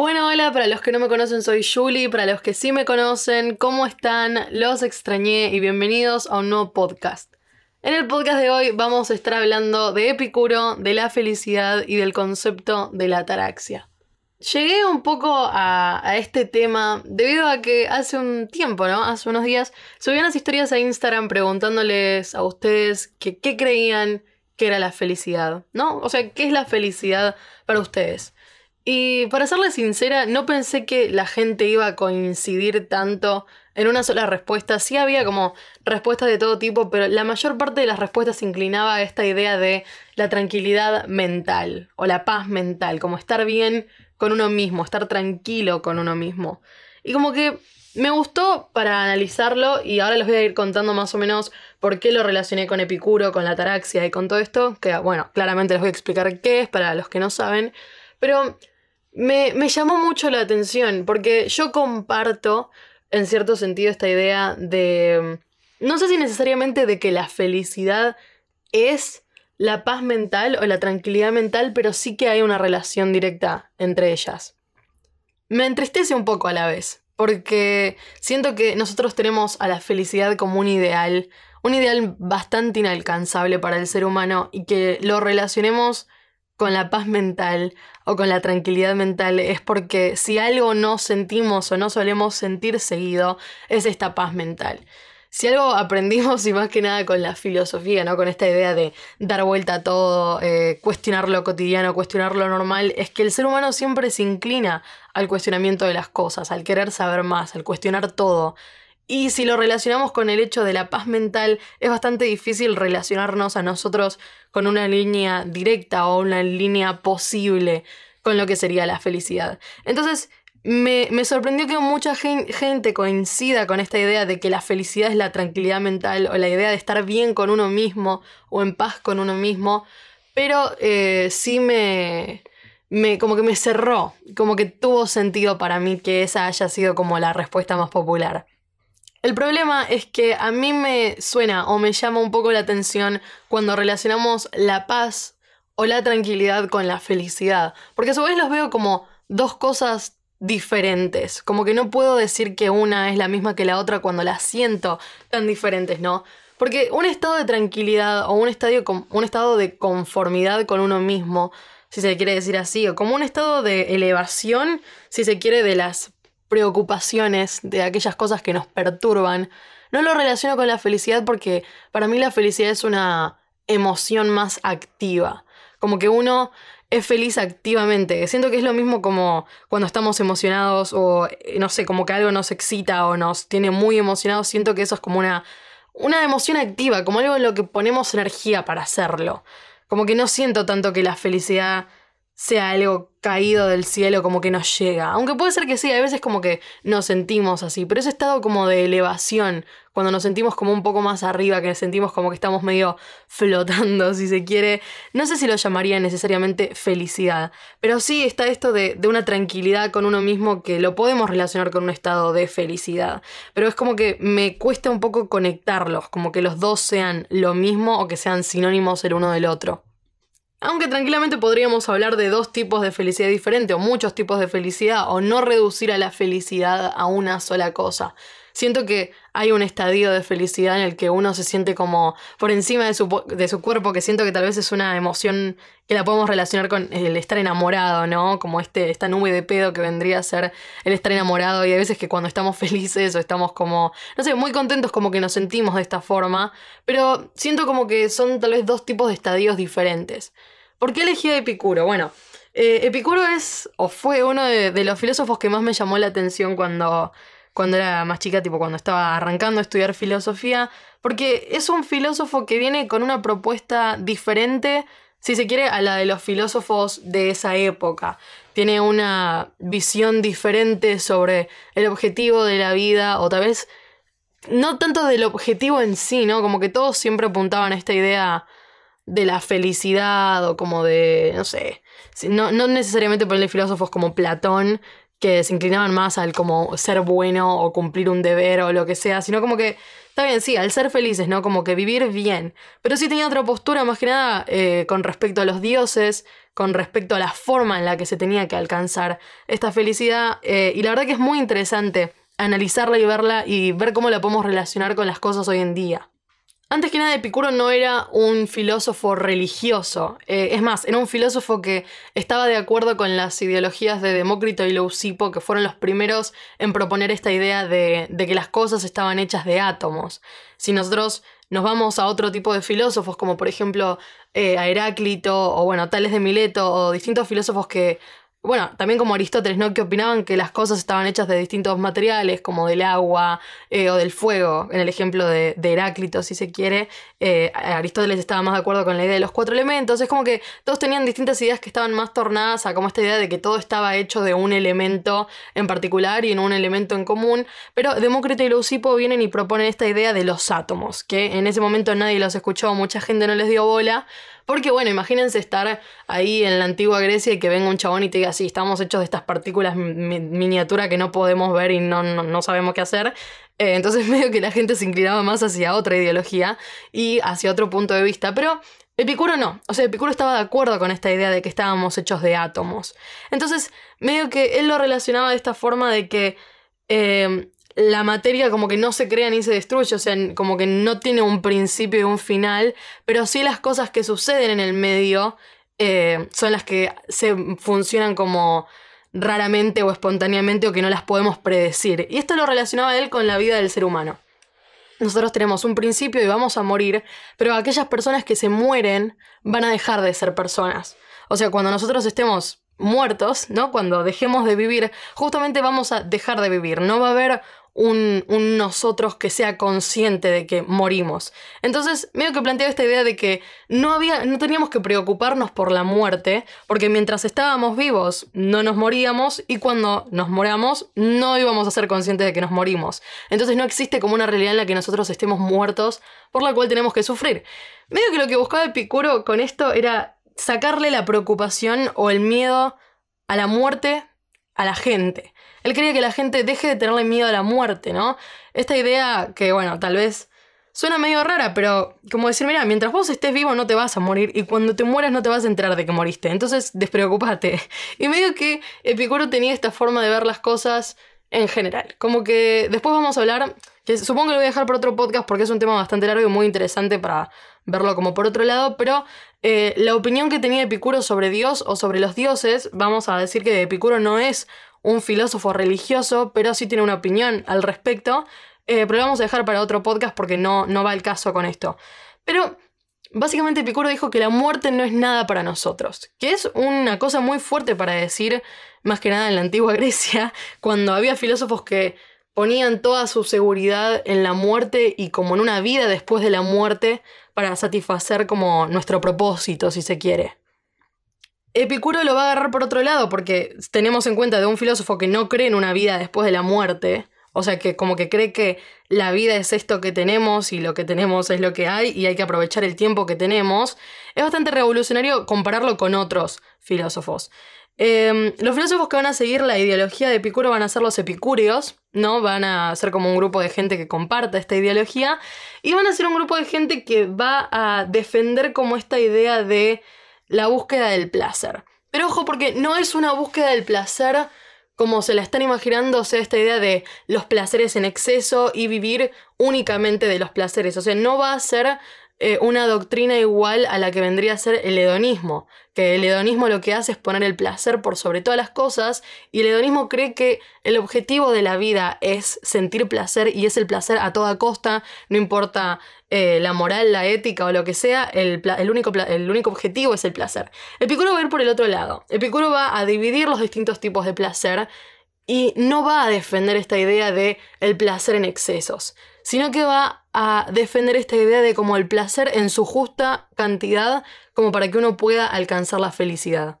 Bueno, hola, para los que no me conocen soy Julie, para los que sí me conocen, ¿cómo están? Los extrañé y bienvenidos a un nuevo podcast. En el podcast de hoy vamos a estar hablando de Epicuro, de la felicidad y del concepto de la ataraxia. Llegué un poco a, este tema debido a que hace un tiempo, ¿no? Hace unos días subí unas historias a Instagram preguntándoles a ustedes qué creían que era la felicidad, ¿no? O sea, ¿qué es la felicidad para ustedes? Y para serles sincera, no pensé que la gente iba a coincidir tanto en una sola respuesta. Sí había como respuestas de todo tipo, pero la mayor parte de las respuestas se inclinaba a esta idea de la tranquilidad mental o la paz mental, como estar bien con uno mismo, estar tranquilo con uno mismo. Y como que me gustó para analizarlo y ahora les voy a ir contando más o menos por qué lo relacioné con Epicuro, con la ataraxia y con todo esto, que bueno, claramente les voy a explicar qué es para los que no saben, pero me, me llamó mucho la atención porque yo comparto en cierto sentido esta idea de, no sé si necesariamente de que la felicidad es la paz mental o la tranquilidad mental, pero sí que hay una relación directa entre ellas. Me entristece un poco a la vez, porque siento que nosotros tenemos a la felicidad como un ideal, un ideal bastante inalcanzable para el ser humano y que lo relacionemos con la paz mental o con la tranquilidad mental es porque si algo no sentimos o no solemos sentir seguido es esta paz mental. Si algo aprendimos y más que nada con la filosofía, ¿no? Con esta idea de dar vuelta a todo, eh, cuestionar lo cotidiano, cuestionar lo normal, es que el ser humano siempre se inclina al cuestionamiento de las cosas, al querer saber más, al cuestionar todo. Y si lo relacionamos con el hecho de la paz mental, es bastante difícil relacionarnos a nosotros con una línea directa o una línea posible con lo que sería la felicidad. Entonces, me, sorprendió que mucha gente coincida con esta idea de que la felicidad es la tranquilidad mental o la idea de estar bien con uno mismo o en paz con uno mismo, pero eh, sí me, como que me cerró, como que tuvo sentido para mí que esa haya sido como la respuesta más popular. El problema es que a mí me suena o me llama un poco la atención cuando relacionamos la paz o la tranquilidad con la felicidad, porque a su vez los veo como dos cosas diferentes, como que no puedo decir que una es la misma que la otra cuando las siento tan diferentes, ¿no? Porque un estado de tranquilidad o un, un estado de conformidad con uno mismo, si se quiere decir así, o como un estado de elevación, si se quiere, de las preocupaciones, de aquellas cosas que nos perturban. No lo relaciono con la felicidad porque para mí la felicidad es una emoción más activa. Como que uno es feliz activamente. Siento que es lo mismo como cuando estamos emocionados o eh, no sé, como que algo nos excita o nos tiene muy emocionados. Siento que eso es como una, una emoción activa, como algo en lo que ponemos energía para hacerlo. Como que no siento tanto que la felicidad sea algo caído del cielo como que nos llega. Aunque puede ser que sí, a veces como que nos sentimos así, pero ese estado como de elevación, cuando nos sentimos como un poco más arriba, que sentimos como que estamos medio flotando, si se quiere, no sé si lo llamaría necesariamente felicidad, pero sí está esto de, de una tranquilidad con uno mismo que lo podemos relacionar con un estado de felicidad, pero es como que me cuesta un poco conectarlos, como que los dos sean lo mismo o que sean sinónimos el uno del otro. Aunque tranquilamente podríamos hablar de dos tipos de felicidad diferentes o muchos tipos de felicidad o no reducir a la felicidad a una sola cosa. Siento que hay un estadio de felicidad en el que uno se siente como por encima de su, de su, cuerpo, que siento que tal vez es una emoción que la podemos relacionar con el estar enamorado, ¿no? Como este, esta nube de pedo que vendría a ser el estar enamorado. Y hay veces que cuando estamos felices o estamos como, no sé, muy contentos como que nos sentimos de esta forma. Pero siento como que son tal vez dos tipos de estadios diferentes. ¿Por qué elegí a Epicuro? Bueno, eh, Epicuro es o fue uno de los filósofos que más me llamó la atención cuando cuando era más chica, tipo cuando estaba arrancando a estudiar filosofía, porque es un filósofo que viene con una propuesta diferente, si se quiere, a la de los filósofos de esa época. Tiene una visión diferente sobre el objetivo de la vida, o tal vez no tanto del objetivo en sí, ¿no? Como que todos siempre apuntaban a esta idea de la felicidad o como de, no sé, no, no necesariamente ponerle filósofos como Platón, que se inclinaban más al como ser bueno o cumplir un deber o lo que sea, sino como que está bien, sí, al ser felices, ¿no? Como que vivir bien. Pero sí tenía otra postura, más que nada, eh, con respecto a los dioses, con respecto a la forma en la que se tenía que alcanzar esta felicidad. Eh, y la verdad que es muy interesante analizarla y verla y ver cómo la podemos relacionar con las cosas hoy en día. Antes que nada, Epicuro no era un filósofo religioso. Eh, es más, era un filósofo que estaba de acuerdo con las ideologías de Demócrito y Leucipo, que fueron los primeros en proponer esta idea de, que las cosas estaban hechas de átomos. Si nosotros nos vamos a otro tipo de filósofos, como por ejemplo eh, a Heráclito, o bueno, Tales de Mileto, o distintos filósofos que bueno, también como Aristóteles, ¿no? Que opinaban que las cosas estaban hechas de distintos materiales, como del agua eh, o del fuego, en el ejemplo de, Heráclito, si se quiere. Eh, Aristóteles estaba más de acuerdo con la idea de los cuatro elementos. Es como que todos tenían distintas ideas que estaban más tornadas a como esta idea de que todo estaba hecho de un elemento en particular y en un elemento en común. Pero Demócrito y Leucipo vienen y proponen esta idea de los átomos, que en ese momento nadie los escuchó, mucha gente no les dio bola. Porque bueno, imagínense estar ahí en la antigua Grecia y que venga un chabón y te diga, sí, estamos hechos de estas partículas miniatura que no podemos ver y no, no, sabemos qué hacer. Eh, entonces medio que la gente se inclinaba más hacia otra ideología y hacia otro punto de vista. Pero Epicuro no. O sea, Epicuro estaba de acuerdo con esta idea de que estábamos hechos de átomos. Entonces, medio que él lo relacionaba de esta forma de que... Eh, la materia como que no se crea ni se destruye, o sea, como que no tiene un principio y un final, pero sí las cosas que suceden en el medio eh, son las que se funcionan como raramente o espontáneamente o que no las podemos predecir. Y esto lo relacionaba él con la vida del ser humano. Nosotros tenemos un principio y vamos a morir, pero aquellas personas que se mueren van a dejar de ser personas. O sea, cuando nosotros estemos muertos, ¿no? Cuando dejemos de vivir, justamente vamos a dejar de vivir. No va a haber un, nosotros que sea consciente de que morimos. Entonces, medio que planteaba esta idea de que no, había, no teníamos que preocuparnos por la muerte, porque mientras estábamos vivos no nos moríamos y cuando nos moramos no íbamos a ser conscientes de que nos morimos. Entonces no existe como una realidad en la que nosotros estemos muertos por la cual tenemos que sufrir. Medio que lo que buscaba Epicuro con esto era sacarle la preocupación o el miedo a la muerte a la gente. Él quería que la gente deje de tenerle miedo a la muerte, ¿no? Esta idea que, bueno, tal vez suena medio rara, pero como decir, mira, mientras vos estés vivo no te vas a morir y cuando te mueras no te vas a enterar de que moriste, entonces despreocúpate. Y medio que Epicuro tenía esta forma de ver las cosas en general. Como que después vamos a hablar, que supongo que lo voy a dejar por otro podcast porque es un tema bastante largo y muy interesante para verlo como por otro lado, pero eh, la opinión que tenía Epicuro sobre Dios o sobre los dioses, vamos a decir que Epicuro no es un filósofo religioso, pero sí tiene una opinión al respecto. Eh, pero lo vamos a dejar para otro podcast porque no, no va el caso con esto. Pero básicamente Epicuro dijo que la muerte no es nada para nosotros, que es una cosa muy fuerte para decir, más que nada en la antigua Grecia, cuando había filósofos que ponían toda su seguridad en la muerte y como en una vida después de la muerte para satisfacer como nuestro propósito, si se quiere. Epicuro lo va a agarrar por otro lado, porque tenemos en cuenta de un filósofo que no cree en una vida después de la muerte, o sea que como que cree que la vida es esto que tenemos y lo que tenemos es lo que hay y hay que aprovechar el tiempo que tenemos, es bastante revolucionario compararlo con otros filósofos. Em, los filósofos que van a seguir la ideología de Epicuro van a ser los epicúreos, ¿no? Van a ser como un grupo de gente que comparta esta ideología y van a ser un grupo de gente que va a defender como esta idea de la búsqueda del placer. Pero ojo, porque no es una búsqueda del placer como se la están imaginando, o sea, esta idea de los placeres en exceso y vivir únicamente de los placeres. O sea, no va a ser eh, una doctrina igual a la que vendría a ser el hedonismo, que el hedonismo lo que hace es poner el placer por sobre todas las cosas y el hedonismo cree que el objetivo de la vida es sentir placer y es el placer a toda costa, no importa eh, la moral, la ética o lo que sea, el, único, el único objetivo es el placer. Epicuro va a ir por el otro lado, Epicuro va a dividir los distintos tipos de placer y no va a defender esta idea de el placer en excesos, sino que va a defender esta idea de como el placer en su justa cantidad como para que uno pueda alcanzar la felicidad.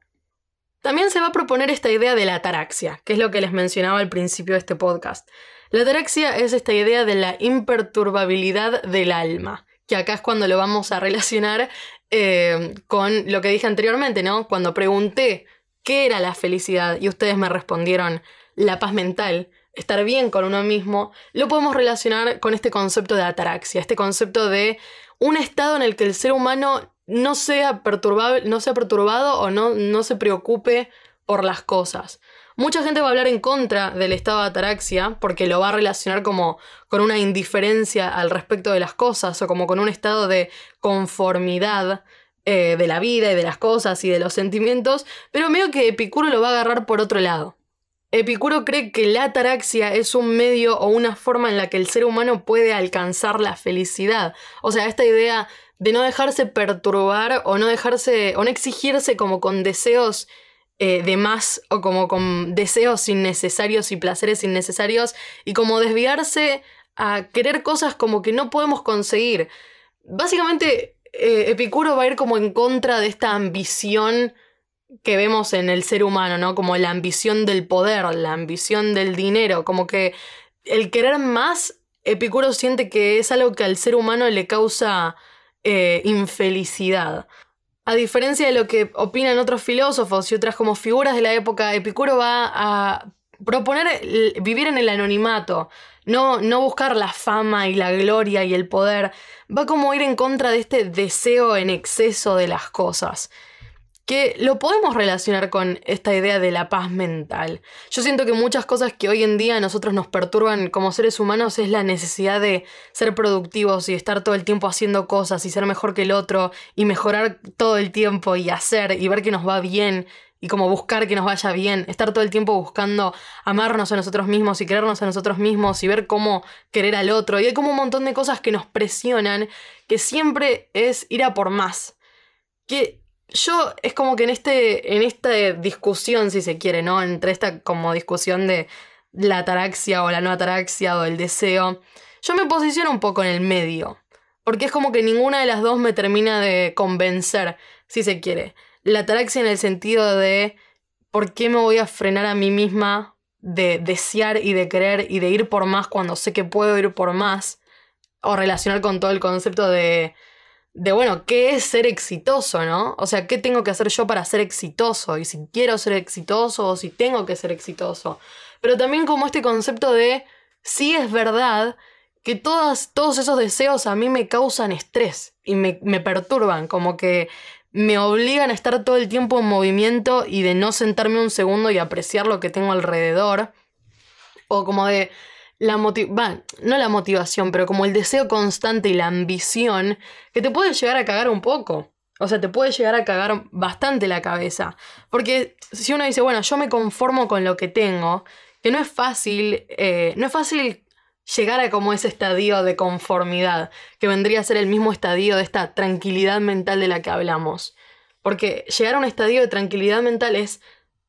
También se va a proponer esta idea de la ataraxia, que es lo que les mencionaba al principio de este podcast. La ataraxia es esta idea de la imperturbabilidad del alma, que acá es cuando lo vamos a relacionar eh, con lo que dije anteriormente, ¿no? Cuando pregunté qué era la felicidad y ustedes me respondieron la paz mental, estar bien con uno mismo, lo podemos relacionar con este concepto de ataraxia, este concepto de un estado en el que el ser humano no sea, no sea perturbado o no, no se preocupe por las cosas. Mucha gente va a hablar en contra del estado de ataraxia porque lo va a relacionar como con una indiferencia al respecto de las cosas o como con un estado de conformidad eh, de la vida y de las cosas y de los sentimientos, pero medio que Epicuro lo va a agarrar por otro lado. Epicuro cree que la ataraxia es un medio o una forma en la que el ser humano puede alcanzar la felicidad. O sea, esta idea de no dejarse perturbar o no dejarse o no exigirse como con deseos eh, de más o como con deseos innecesarios y placeres innecesarios y como desviarse a querer cosas como que no podemos conseguir. Básicamente, eh, Epicuro va a ir como en contra de esta ambición que vemos en el ser humano, ¿no? Como la ambición del poder, la ambición del dinero, como que el querer más, Epicuro siente que es algo que al ser humano le causa eh, infelicidad. A diferencia de lo que opinan otros filósofos y otras como figuras de la época, Epicuro va a proponer vivir en el anonimato, no, no buscar la fama y la gloria y el poder, va como ir en contra de este deseo en exceso de las cosas que lo podemos relacionar con esta idea de la paz mental. Yo siento que muchas cosas que hoy en día a nosotros nos perturban como seres humanos es la necesidad de ser productivos y estar todo el tiempo haciendo cosas y ser mejor que el otro y mejorar todo el tiempo y hacer y ver que nos va bien y como buscar que nos vaya bien, estar todo el tiempo buscando amarnos a nosotros mismos y querernos a nosotros mismos y ver cómo querer al otro. Y hay como un montón de cosas que nos presionan, que siempre es ir a por más. Que yo es como que en, este, en esta discusión, si se quiere, ¿no? Entre esta como discusión de la ataraxia o la no ataraxia o el deseo, yo me posiciono un poco en el medio. Porque es como que ninguna de las dos me termina de convencer, si se quiere. La ataraxia en el sentido de por qué me voy a frenar a mí misma de desear y de querer y de ir por más cuando sé que puedo ir por más. O relacionar con todo el concepto de de, bueno, ¿qué es ser exitoso, no? O sea, ¿qué tengo que hacer yo para ser exitoso? Y si quiero ser exitoso o si tengo que ser exitoso. Pero también como este concepto de, sí es verdad que todas, todos esos deseos a mí me causan estrés y me, me perturban, como que me obligan a estar todo el tiempo en movimiento y de no sentarme un segundo y apreciar lo que tengo alrededor. O como de, la no la motivación, pero como el deseo constante y la ambición que te puede llegar a cagar un poco. O sea, te puede llegar a cagar bastante la cabeza. Porque si uno dice, bueno, yo me conformo con lo que tengo, que no es fácil, eh, no es fácil llegar a como ese estadio de conformidad, que vendría a ser el mismo estadio de esta tranquilidad mental de la que hablamos. Porque llegar a un estadio de tranquilidad mental es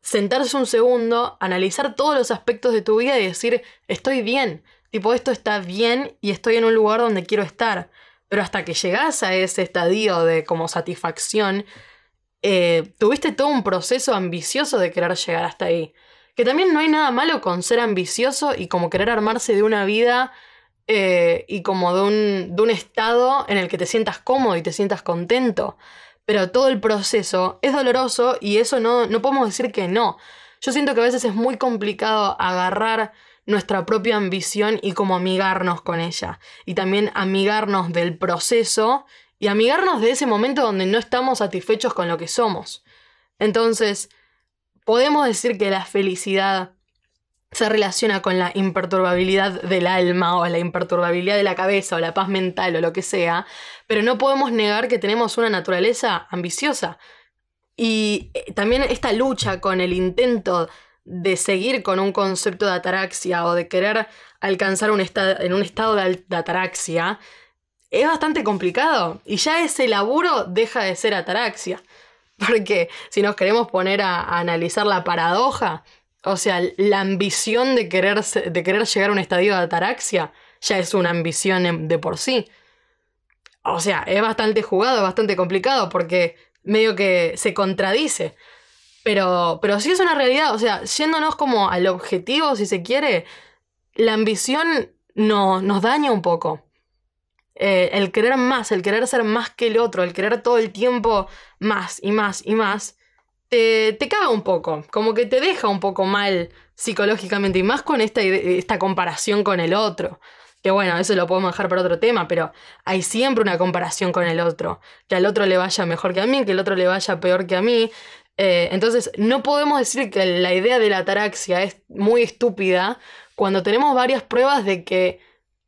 sentarse un segundo, analizar todos los aspectos de tu vida y decir, estoy bien, tipo, esto está bien y estoy en un lugar donde quiero estar. Pero hasta que llegas a ese estadio de como satisfacción, eh, tuviste todo un proceso ambicioso de querer llegar hasta ahí. Que también no hay nada malo con ser ambicioso y como querer armarse de una vida eh, y como de un, de un estado en el que te sientas cómodo y te sientas contento pero todo el proceso es doloroso y eso no, no podemos decir que no. Yo siento que a veces es muy complicado agarrar nuestra propia ambición y como amigarnos con ella. Y también amigarnos del proceso y amigarnos de ese momento donde no estamos satisfechos con lo que somos. Entonces, podemos decir que la felicidad se relaciona con la imperturbabilidad del alma o la imperturbabilidad de la cabeza o la paz mental o lo que sea, pero no podemos negar que tenemos una naturaleza ambiciosa. Y eh, también esta lucha con el intento de seguir con un concepto de ataraxia o de querer alcanzar un en un estado de, ataraxia es bastante complicado. Y ya ese laburo deja de ser ataraxia. Porque si nos queremos poner a analizar la paradoja, o sea, la ambición de querer, de querer llegar a un estadio de ataraxia ya es una ambición de por sí. O sea, es bastante jugado, bastante complicado porque medio que se contradice. Pero, pero sí es una realidad, o sea, yéndonos como al objetivo, si se quiere, la ambición no, nos daña un poco. Eh, el querer más, el querer ser más que el otro, el querer todo el tiempo más y más y más, te, caga un poco, como que te deja un poco mal psicológicamente y más con esta, esta comparación con el otro. Que bueno, eso lo podemos dejar para otro tema, pero hay siempre una comparación con el otro. Que al otro le vaya mejor que a mí, que el otro le vaya peor que a mí. Eh, entonces, no podemos decir que la idea de la ataraxia es muy estúpida cuando tenemos varias pruebas de que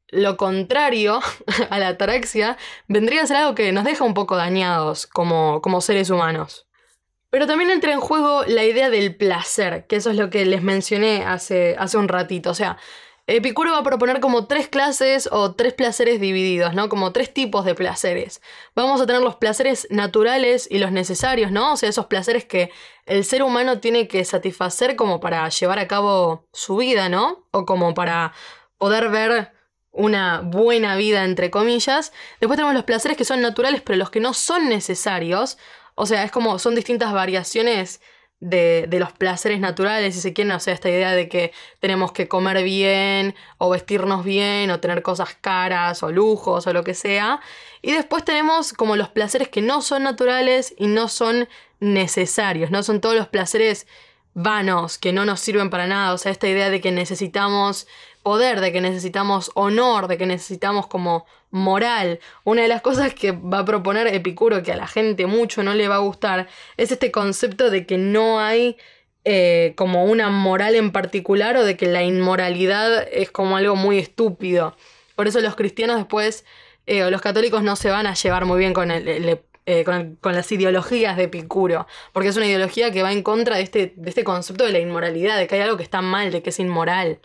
lo contrario a la ataraxia vendría a ser algo que nos deja un poco dañados como, como seres humanos. Pero también entra en juego la idea del placer, que eso es lo que les mencioné hace, hace un ratito. O sea, Epicuro va a proponer como tres clases o tres placeres divididos, ¿no? Como tres tipos de placeres. Vamos a tener los placeres naturales y los necesarios, ¿no? O sea, esos placeres que el ser humano tiene que satisfacer como para llevar a cabo su vida, ¿no? O como para poder ver una buena vida, entre comillas. Después tenemos los placeres que son naturales, pero los que no son necesarios. O sea, es como son distintas variaciones de, los placeres naturales, si se quieren, o sea, esta idea de que tenemos que comer bien, o vestirnos bien, o tener cosas caras, o lujos, o lo que sea. Y después tenemos como los placeres que no son naturales y no son necesarios, ¿no? Son todos los placeres vanos, que no nos sirven para nada, o sea, esta idea de que necesitamos poder, de que necesitamos honor, de que necesitamos como moral. Una de las cosas que va a proponer Epicuro, que a la gente mucho no le va a gustar, es este concepto de que no hay eh, como una moral en particular o de que la inmoralidad es como algo muy estúpido. Por eso los cristianos después, eh, o los católicos no se van a llevar muy bien con el, eh, con, las ideologías de Epicuro, porque es una ideología que va en contra de este, de este concepto de la inmoralidad, de que hay algo que está mal, de que es inmoral.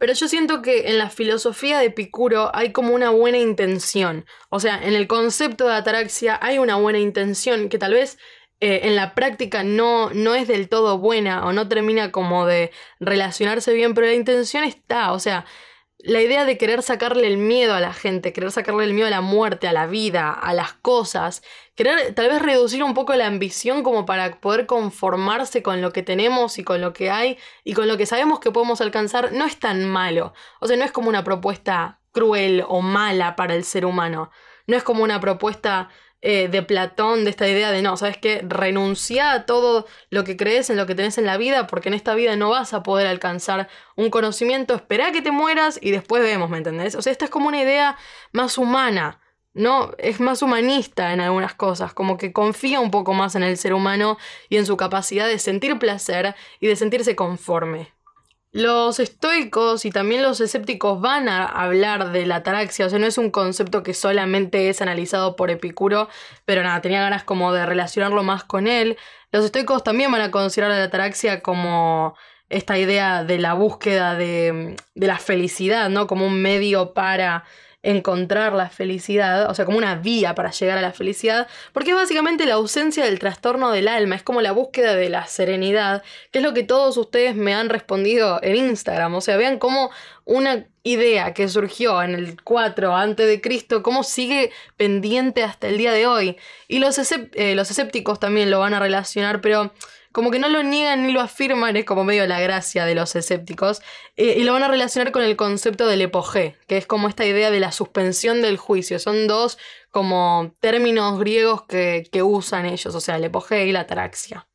Pero yo siento que en la filosofía de Epicuro hay como una buena intención. O sea, en el concepto de ataraxia hay una buena intención que tal vez eh, en la práctica no, no es del todo buena o no termina como de relacionarse bien, pero la intención está. O sea, la idea de querer sacarle el miedo a la gente, querer sacarle el miedo a la muerte, a la vida, a las cosas, querer tal vez reducir un poco la ambición como para poder conformarse con lo que tenemos y con lo que hay y con lo que sabemos que podemos alcanzar, no es tan malo. O sea, no es como una propuesta cruel o mala para el ser humano. No es como una propuesta eh, de Platón, de esta idea de no, ¿sabes qué? Renuncia a todo lo que crees, en lo que tenés en la vida, porque en esta vida no vas a poder alcanzar un conocimiento, espera que te mueras y después vemos, ¿me entendés? O sea, esta es como una idea más humana, ¿no? Es más humanista en algunas cosas, como que confía un poco más en el ser humano y en su capacidad de sentir placer y de sentirse conforme. Los estoicos y también los escépticos van a hablar de la ataraxia, o sea, no es un concepto que solamente es analizado por Epicuro, pero nada, tenía ganas como de relacionarlo más con él. Los estoicos también van a considerar a la ataraxia como esta idea de la búsqueda de, de la felicidad, ¿no? Como un medio para encontrar la felicidad, o sea, como una vía para llegar a la felicidad, porque es básicamente la ausencia del trastorno del alma, es como la búsqueda de la serenidad, que es lo que todos ustedes me han respondido en Instagram, o sea, vean cómo una idea que surgió en el 4 antes de Cristo, cómo sigue pendiente hasta el día de hoy. Y los, eh, los escépticos también lo van a relacionar, pero como que no lo niegan ni lo afirman, es como medio la gracia de los escépticos, eh, y lo van a relacionar con el concepto del epogé, que es como esta idea de la suspensión del juicio. Son dos como términos griegos que, que usan ellos, o sea, el epogé y la ataraxia.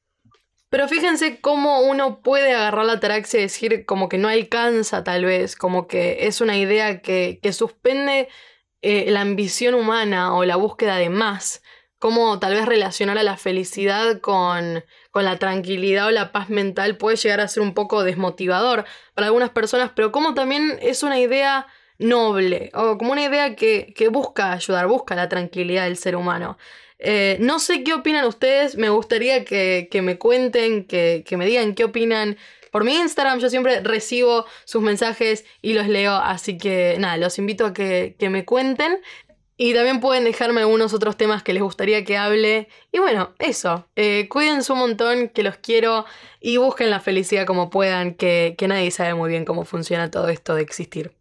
Pero fíjense cómo uno puede agarrar la ataraxia y decir como que no alcanza tal vez, como que es una idea que, que suspende eh, la ambición humana o la búsqueda de más cómo tal vez relacionar a la felicidad con, la tranquilidad o la paz mental puede llegar a ser un poco desmotivador para algunas personas, pero como también es una idea noble o como una idea que, busca ayudar, busca la tranquilidad del ser humano. Eh, no sé qué opinan ustedes, me gustaría que, me cuenten, que, me digan qué opinan por mi Instagram. Yo siempre recibo sus mensajes y los leo, así que nada, los invito a que, que me cuenten. Y también pueden dejarme algunos otros temas que les gustaría que hable. Y bueno, eso. Eh, cuídense un montón, que los quiero. Y busquen la felicidad como puedan, que, que nadie sabe muy bien cómo funciona todo esto de existir.